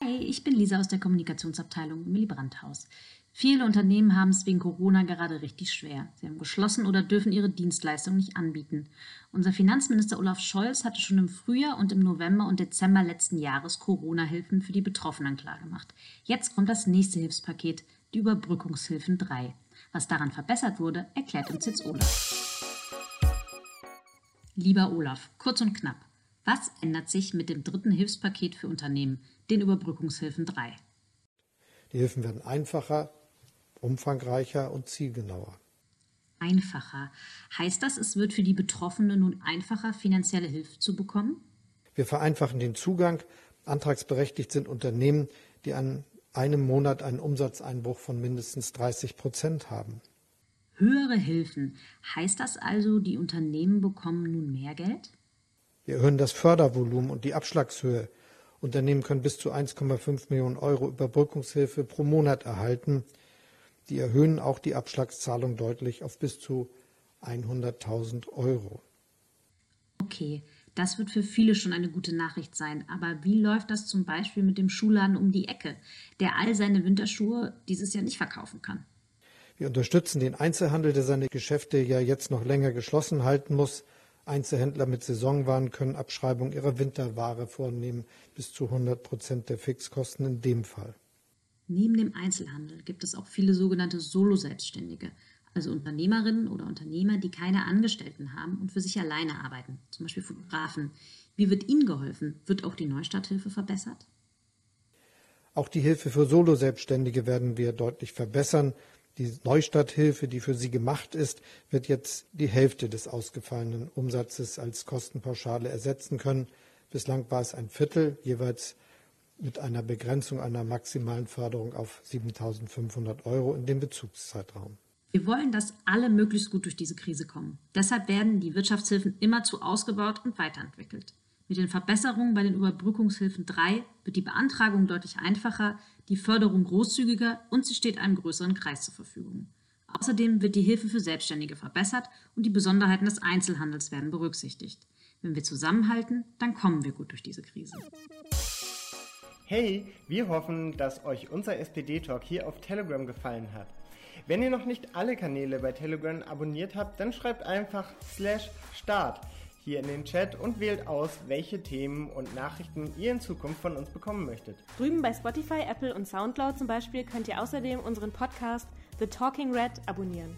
Hi, ich bin Lisa aus der Kommunikationsabteilung im Willy Brandt Haus. Viele Unternehmen haben es wegen Corona gerade richtig schwer. Sie haben geschlossen oder dürfen ihre Dienstleistungen nicht anbieten. Unser Finanzminister Olaf Scholz hatte schon im Frühjahr und im November und Dezember letzten Jahres Corona-Hilfen für die Betroffenen klargemacht. Jetzt kommt das nächste Hilfspaket, die Überbrückungshilfen 3. Was daran verbessert wurde, erklärt uns jetzt Olaf. Lieber Olaf, kurz und knapp. Was ändert sich mit dem dritten Hilfspaket für Unternehmen, den Überbrückungshilfen 3? Die Hilfen werden einfacher, umfangreicher und zielgenauer. Einfacher. Heißt das, es wird für die Betroffenen nun einfacher, finanzielle Hilfe zu bekommen? Wir vereinfachen den Zugang. Antragsberechtigt sind Unternehmen, die an einem Monat einen Umsatzeinbruch von mindestens 30 Prozent haben. Höhere Hilfen. Heißt das also, die Unternehmen bekommen nun mehr Geld? Wir erhöhen das Fördervolumen und die Abschlagshöhe. Unternehmen können bis zu 1,5 Millionen Euro Überbrückungshilfe pro Monat erhalten. Die erhöhen auch die Abschlagszahlung deutlich auf bis zu 100.000 Euro. Okay, das wird für viele schon eine gute Nachricht sein. Aber wie läuft das zum Beispiel mit dem Schuhladen um die Ecke, der all seine Winterschuhe dieses Jahr nicht verkaufen kann? Wir unterstützen den Einzelhandel, der seine Geschäfte ja jetzt noch länger geschlossen halten muss. Einzelhändler mit Saisonwaren können Abschreibung ihrer Winterware vornehmen, bis zu 100 Prozent der Fixkosten in dem Fall. Neben dem Einzelhandel gibt es auch viele sogenannte Solo-Selbstständige, also Unternehmerinnen oder Unternehmer, die keine Angestellten haben und für sich alleine arbeiten, zum Beispiel Fotografen. Wie wird ihnen geholfen? Wird auch die Neustarthilfe verbessert? Auch die Hilfe für Solo-Selbstständige werden wir deutlich verbessern. Die Neustarthilfe, die für sie gemacht ist, wird jetzt die Hälfte des ausgefallenen Umsatzes als Kostenpauschale ersetzen können. Bislang war es ein Viertel, jeweils mit einer Begrenzung einer maximalen Förderung auf 7.500 Euro in dem Bezugszeitraum. Wir wollen, dass alle möglichst gut durch diese Krise kommen. Deshalb werden die Wirtschaftshilfen immerzu ausgebaut und weiterentwickelt. Mit den Verbesserungen bei den Überbrückungshilfen 3 wird die Beantragung deutlich einfacher, die Förderung großzügiger und sie steht einem größeren Kreis zur Verfügung. Außerdem wird die Hilfe für Selbstständige verbessert und die Besonderheiten des Einzelhandels werden berücksichtigt. Wenn wir zusammenhalten, dann kommen wir gut durch diese Krise. Hey, wir hoffen, dass euch unser SPD-Talk hier auf Telegram gefallen hat. Wenn ihr noch nicht alle Kanäle bei Telegram abonniert habt, dann schreibt einfach slash start hier in den Chat und wählt aus, welche Themen und Nachrichten ihr in Zukunft von uns bekommen möchtet. Drüben bei Spotify, Apple und Soundcloud zum Beispiel könnt ihr außerdem unseren Podcast The Talking Red abonnieren.